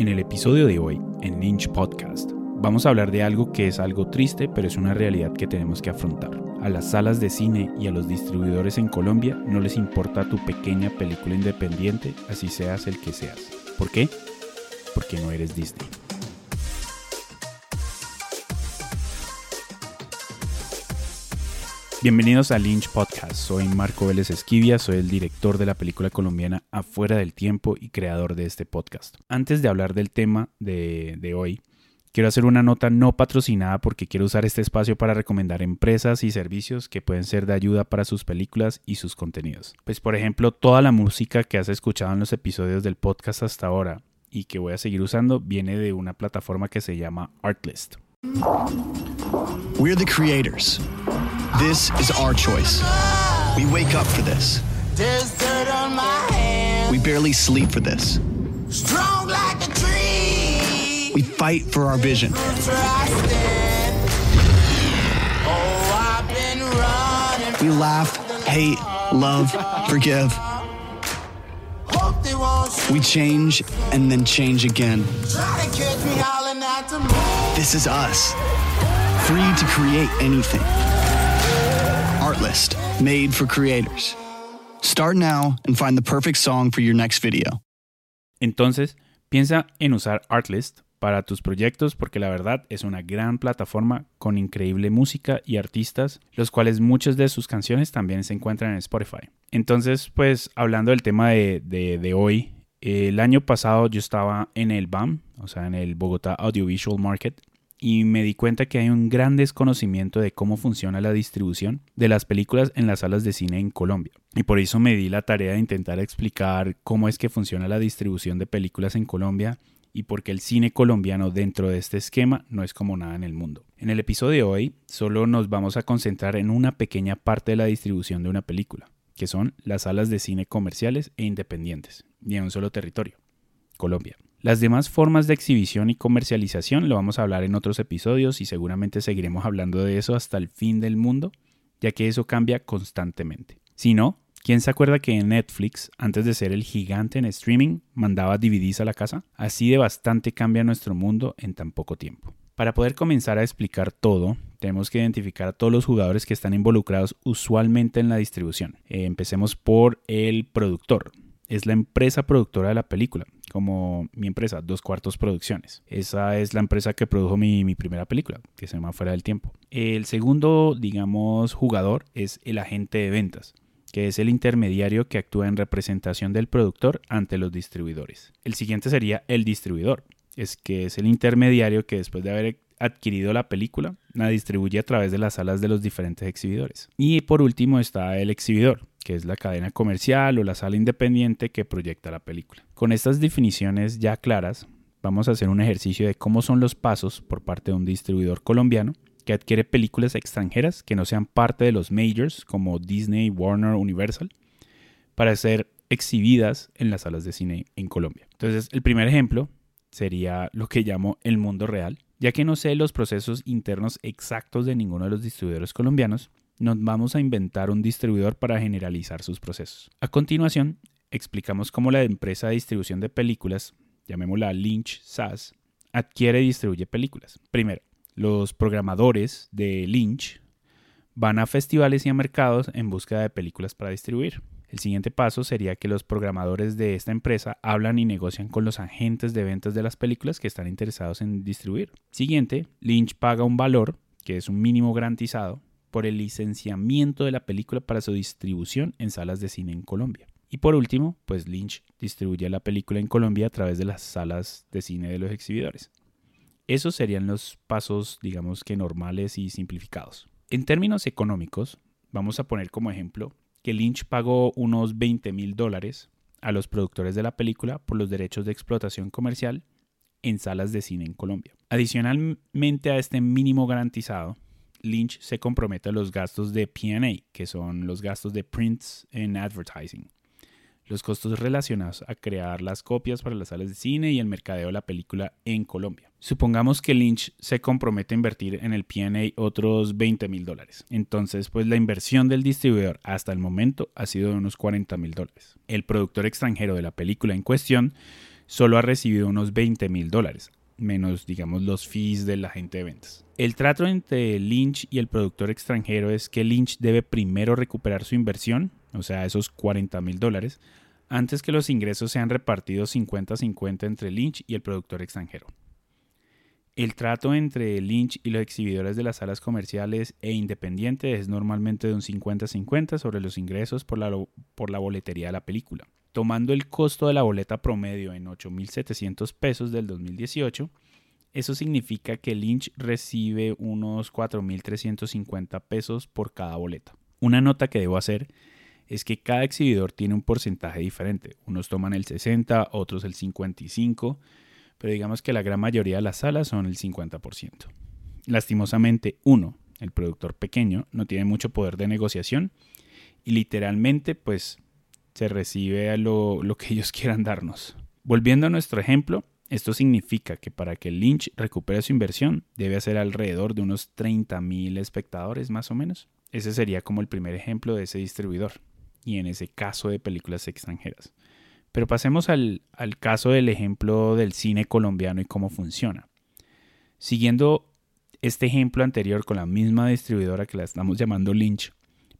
En el episodio de hoy, en Lynch Podcast, vamos a hablar de algo que es algo triste, pero es una realidad que tenemos que afrontar. A las salas de cine y a los distribuidores en Colombia no les importa tu pequeña película independiente, así seas el que seas. ¿Por qué? Porque no eres Disney. Bienvenidos a Lynch Podcast. Soy Marco Vélez Esquivia, soy el director de la película colombiana Afuera del Tiempo y creador de este podcast. Antes de hablar del tema de, de, hoy, quiero hacer una nota no patrocinada porque quiero usar este espacio para recomendar empresas y servicios que pueden ser de ayuda para sus películas y sus contenidos. Pues por ejemplo, toda la música que has escuchado en los episodios del podcast hasta ahora y que voy a seguir usando viene de una plataforma que se llama Artlist. We're the creators. This is our choice. We wake up for this. We barely sleep for this. Strong like a tree. We fight for our vision. Oh, I've been running. We laugh, hate, love, forgive. Hope they won't. We change and then change again. Try to catch me at. This is us. Free to create anything. Artlist, made for creators. Start now and find the perfect song for your next video. Entonces, piensa en usar Artlist para tus proyectos porque la verdad es una gran plataforma con increíble música y artistas, los cuales muchas de sus canciones también se encuentran en Spotify. Entonces, pues hablando del tema de, de, de hoy, el año pasado yo estaba en el BAM, o sea, en el Bogotá Audiovisual Market, y me di cuenta que hay un gran desconocimiento de cómo funciona la distribución de las películas en las salas de cine en Colombia. Y por eso me di la tarea de intentar explicar cómo es que funciona la distribución de películas en Colombia y por qué el cine colombiano dentro de este esquema no es como nada en el mundo. En el episodio de hoy solo nos vamos a concentrar en una pequeña parte de la distribución de una película, que son las salas de cine comerciales e independientes, y en un solo territorio, Colombia. Las demás formas de exhibición y comercialización lo vamos a hablar en otros episodios y seguramente seguiremos hablando de eso hasta el fin del mundo, ya que eso cambia constantemente. Si no, ¿quién se acuerda que Netflix, antes de ser el gigante en streaming, mandaba DVDs a la casa? Así de bastante cambia nuestro mundo en tan poco tiempo. Para poder comenzar a explicar todo, tenemos que identificar a todos los jugadores que están involucrados usualmente en la distribución. Eh, empecemos por el productor. Es la empresa productora de la película, como mi empresa, Dos Cuartos Producciones. Esa es la empresa que produjo mi, mi, primera película, que se llama Fuera del Tiempo. El segundo, digamos, jugador es el agente de ventas, que es el intermediario que actúa en representación del productor ante los distribuidores. El siguiente sería el distribuidor, es que es el intermediario que después de haber adquirido la película, la distribuye a través de las salas de los diferentes exhibidores. Y por último está el exhibidor, que es la cadena comercial o la sala independiente que proyecta la película. Con estas definiciones ya claras, vamos a hacer un ejercicio de cómo son los pasos por parte de un distribuidor colombiano que adquiere películas extranjeras que no sean parte de los majors como Disney, Warner, Universal, para ser exhibidas en las salas de cine en Colombia. Entonces, el primer ejemplo sería lo que llamo el mundo real. Ya que no sé los procesos internos exactos de ninguno de los distribuidores colombianos, nos vamos a inventar un distribuidor para generalizar sus procesos. A continuación, explicamos cómo la empresa de distribución de películas, llamémosla Lynch SAS, adquiere y distribuye películas. Primero, los programadores de Lynch van a festivales y a mercados en búsqueda de películas para distribuir. El siguiente paso sería que los programadores de esta empresa hablan y negocian con los agentes de ventas de las películas que están interesados en distribuir. Siguiente, Lynch paga un valor, que es un mínimo garantizado, por el licenciamiento de la película para su distribución en salas de cine en Colombia. Y por último, pues Lynch distribuye la película en Colombia a través de las salas de cine de los exhibidores. Esos serían los pasos, digamos que normales y simplificados. En términos económicos, vamos a poner como ejemplo que Lynch pagó unos 20 mil dólares a los productores de la película por los derechos de explotación comercial en salas de cine en Colombia. Adicionalmente a este mínimo garantizado, Lynch se compromete a los gastos de PA, que son los gastos de prints en advertising, los costos relacionados a crear las copias para las salas de cine y el mercadeo de la película en Colombia. Supongamos que Lynch se compromete a invertir en el PA otros 20 mil dólares. Entonces, pues la inversión del distribuidor hasta el momento ha sido de unos 40 mil dólares. El productor extranjero de la película en cuestión solo ha recibido unos 20 mil dólares, menos digamos los fees del agente de ventas. El trato entre Lynch y el productor extranjero es que Lynch debe primero recuperar su inversión, o sea, esos 40 mil dólares, antes que los ingresos sean repartidos 50-50 entre Lynch y el productor extranjero. El trato entre Lynch y los exhibidores de las salas comerciales e independientes es normalmente de un 50-50 sobre los ingresos por la, por la boletería de la película. Tomando el costo de la boleta promedio en 8.700 pesos del 2018, eso significa que Lynch recibe unos 4.350 pesos por cada boleta. Una nota que debo hacer es que cada exhibidor tiene un porcentaje diferente. Unos toman el 60, otros el 55 pero digamos que la gran mayoría de las salas son el 50%. Lastimosamente, uno, el productor pequeño, no tiene mucho poder de negociación y literalmente pues se recibe a lo, lo que ellos quieran darnos. Volviendo a nuestro ejemplo, esto significa que para que Lynch recupere su inversión debe hacer alrededor de unos 30.000 espectadores más o menos. Ese sería como el primer ejemplo de ese distribuidor y en ese caso de películas extranjeras. Pero pasemos al, caso del ejemplo del cine colombiano y cómo funciona. Siguiendo este ejemplo anterior con la misma distribuidora que la estamos llamando Lynch,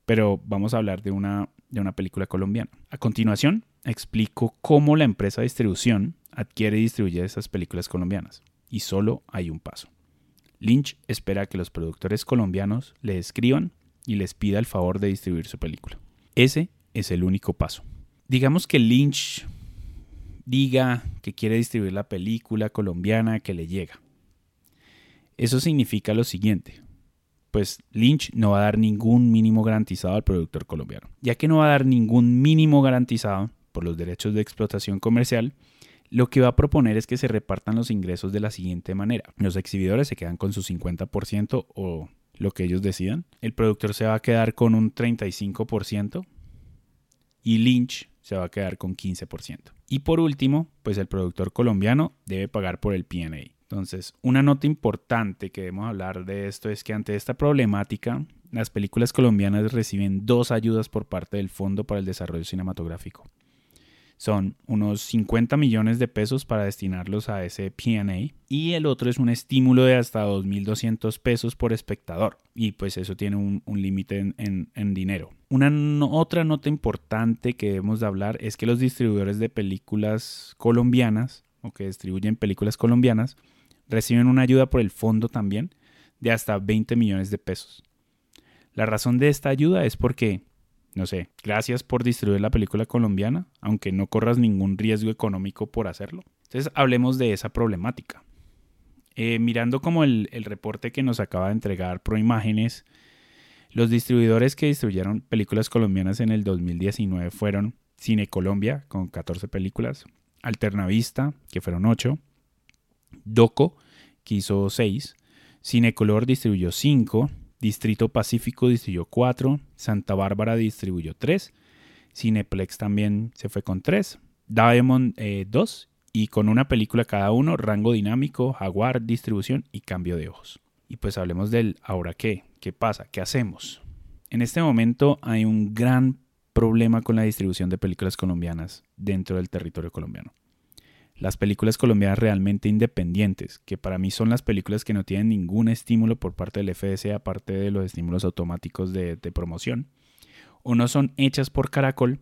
pero vamos a hablar de una, de una película colombiana. A continuación, explico cómo la empresa de distribución adquiere y distribuye esas películas colombianas. Y solo hay un paso. Lynch espera que los productores colombianos le escriban y les pida el favor de distribuir su película. Ese es el único paso. Digamos que Lynch diga que quiere distribuir la película colombiana que le llega. Eso significa lo siguiente. Pues Lynch no va a dar ningún mínimo garantizado al productor colombiano. Ya que no va a dar ningún mínimo garantizado por los derechos de explotación comercial, lo que va a proponer es que se repartan los ingresos de la siguiente manera. Los exhibidores se quedan con su 50% o lo que ellos decidan. El productor se va a quedar con un 35% y Lynch se va a quedar con 15%. Y por último, pues el productor colombiano debe pagar por el PA. Entonces, una nota importante que debemos hablar de esto es que ante esta problemática, las películas colombianas reciben dos ayudas por parte del Fondo para el Desarrollo Cinematográfico son unos 50 millones de pesos para destinarlos a ese PA y el otro es un estímulo de hasta 2.200 pesos por espectador y pues eso tiene un, límite en, dinero. Una otra nota importante que debemos de hablar es que los distribuidores de películas colombianas o que distribuyen películas colombianas reciben una ayuda por el fondo también de hasta 20 millones de pesos. La razón de esta ayuda es porque no sé, gracias por distribuir la película colombiana, aunque no corras ningún riesgo económico por hacerlo. Entonces hablemos de esa problemática. Eh, mirando como el, el, reporte que nos acaba de entregar Proimágenes, los distribuidores que distribuyeron películas colombianas en el 2019 fueron Cine Colombia, con 14 películas, Alternavista, que fueron 8, Doco, que hizo 6, Cinecolor distribuyó 5, Distrito Pacífico distribuyó 4, Santa Bárbara distribuyó 3, Cineplex también se fue con 3, Diamond 2 eh, y con una película cada uno, rango dinámico, jaguar, distribución y cambio de ojos. Y pues hablemos del ahora qué, qué pasa, qué hacemos. En este momento hay un gran problema con la distribución de películas colombianas dentro del territorio colombiano las películas colombianas realmente independientes, que para mí son las películas que no tienen ningún estímulo por parte del FDC aparte de los estímulos automáticos de, promoción, o no son hechas por Caracol,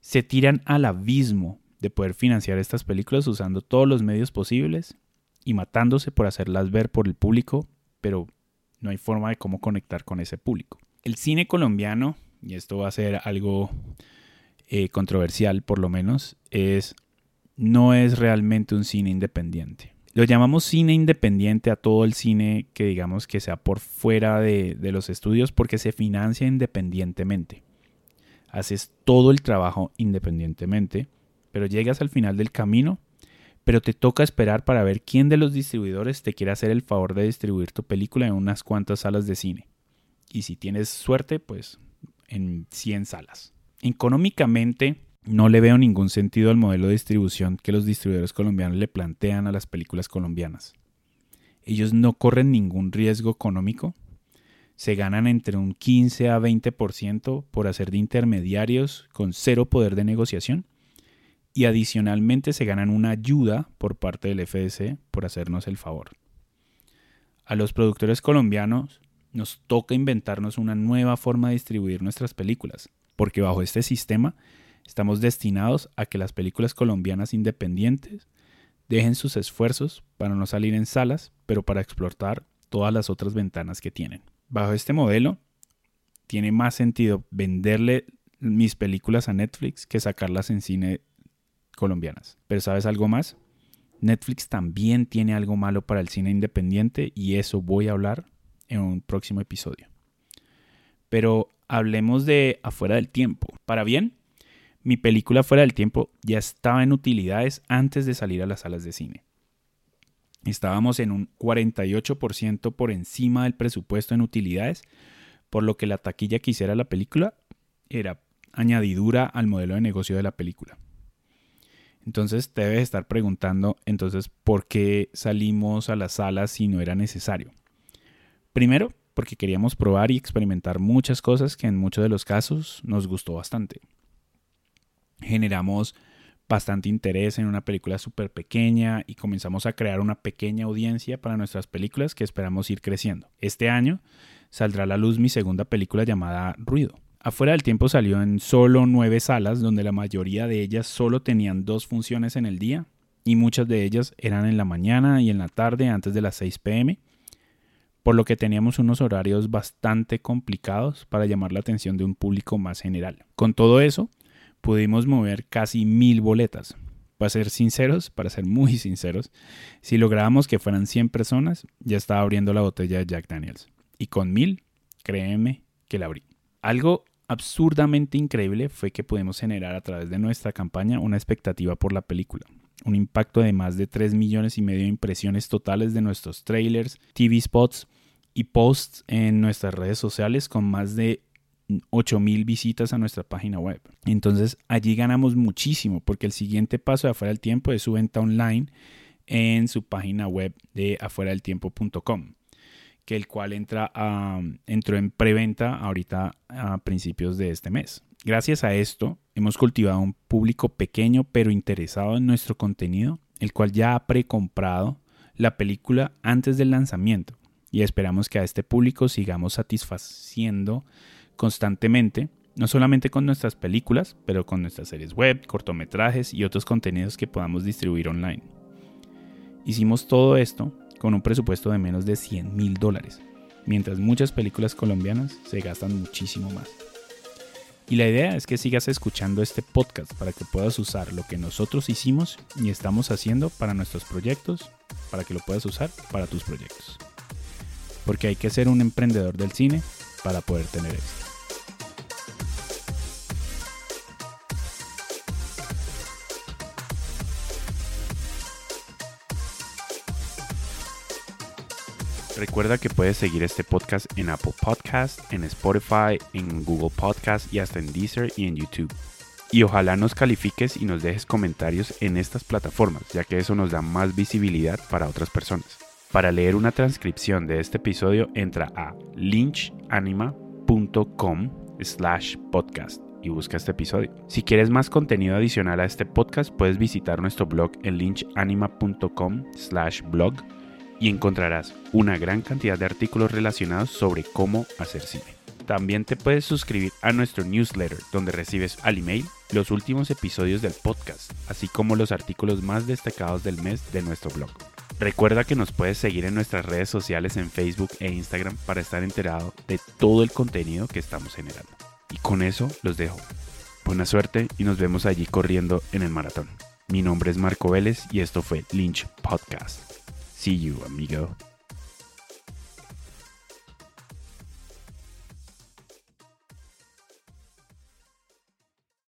se tiran al abismo de poder financiar estas películas usando todos los medios posibles y matándose por hacerlas ver por el público, pero no hay forma de cómo conectar con ese público. El cine colombiano, y esto va a ser algo eh, controversial por lo menos, es no es realmente un cine independiente. Lo llamamos cine independiente a todo el cine que digamos que sea por fuera de, los estudios porque se financia independientemente. Haces todo el trabajo independientemente, pero llegas al final del camino, pero te toca esperar para ver quién de los distribuidores te quiere hacer el favor de distribuir tu película en unas cuantas salas de cine. Y si tienes suerte, pues en 100 salas. Económicamente, no le veo ningún sentido al modelo de distribución que los distribuidores colombianos le plantean a las películas colombianas. Ellos no corren ningún riesgo económico, se ganan entre un 15 a 20% por hacer de intermediarios con cero poder de negociación y adicionalmente se ganan una ayuda por parte del FDC por hacernos el favor. A los productores colombianos nos toca inventarnos una nueva forma de distribuir nuestras películas, porque bajo este sistema estamos destinados a que las películas colombianas independientes dejen sus esfuerzos para no salir en salas, pero para explotar todas las otras ventanas que tienen. Bajo este modelo, tiene más sentido venderle mis películas a Netflix que sacarlas en cine colombianas. Pero ¿sabes algo más? Netflix también tiene algo malo para el cine independiente y eso voy a hablar en un próximo episodio. Pero hablemos de afuera del tiempo. Para bien, mi película Fuera del Tiempo ya estaba en utilidades antes de salir a las salas de cine. Estábamos en un 48% por encima del presupuesto en utilidades, por lo que la taquilla que hiciera la película era añadidura al modelo de negocio de la película. Entonces te debes estar preguntando, entonces, ¿por qué salimos a las salas si no era necesario? Primero, porque queríamos probar y experimentar muchas cosas que en muchos de los casos nos gustó bastante generamos bastante interés en una película súper pequeña y comenzamos a crear una pequeña audiencia para nuestras películas que esperamos ir creciendo. Este año saldrá a la luz mi segunda película llamada Ruido. Afuera del tiempo salió en solo nueve salas donde la mayoría de ellas solo tenían dos funciones en el día y muchas de ellas eran en la mañana y en la tarde antes de las 6 pm, por lo que teníamos unos horarios bastante complicados para llamar la atención de un público más general. Con todo eso, pudimos mover casi mil boletas. Para ser sinceros, para ser muy sinceros, si lográbamos que fueran 100 personas, ya estaba abriendo la botella de Jack Daniels. Y con mil, créeme que la abrí. Algo absurdamente increíble fue que pudimos generar a través de nuestra campaña una expectativa por la película. Un impacto de más de 3 millones y medio de impresiones totales de nuestros trailers, TV spots y posts en nuestras redes sociales con más de 8000 visitas a nuestra página web. Entonces allí ganamos muchísimo porque el siguiente paso de afuera del tiempo es su venta online en su página web de afueradeltiempo.com que el cual entra a, entró en preventa ahorita a principios de este mes. Gracias a esto hemos cultivado un público pequeño pero interesado en nuestro contenido, el cual ya ha precomprado la película antes del lanzamiento y esperamos que a este público sigamos satisfaciendo constantemente, no solamente con nuestras películas, pero con nuestras series web, cortometrajes y otros contenidos que podamos distribuir online. Hicimos todo esto con un presupuesto de menos de 100 mil dólares, mientras muchas películas colombianas se gastan muchísimo más. Y la idea es que sigas escuchando este podcast para que puedas usar lo que nosotros hicimos y estamos haciendo para nuestros proyectos, para que lo puedas usar para tus proyectos. Porque hay que ser un emprendedor del cine para poder tener éxito. Recuerda que puedes seguir este podcast en Apple Podcast, en Spotify, en Google Podcast y hasta en Deezer y en YouTube. Y ojalá nos califiques y nos dejes comentarios en estas plataformas, ya que eso nos da más visibilidad para otras personas. Para leer una transcripción de este episodio, entra a lynchanima.com slash podcast y busca este episodio. Si quieres más contenido adicional a este podcast, puedes visitar nuestro blog en lynchanima.com slash blog y encontrarás una gran cantidad de artículos relacionados sobre cómo hacer cine. También te puedes suscribir a nuestro newsletter donde recibes al email los últimos episodios del podcast, así como los artículos más destacados del mes de nuestro blog. Recuerda que nos puedes seguir en nuestras redes sociales en Facebook e Instagram para estar enterado de todo el contenido que estamos generando. Y con eso los dejo. Buena suerte y nos vemos allí corriendo en el maratón. Mi nombre es Marco Vélez y esto fue Lynch Podcast. See you, amigo.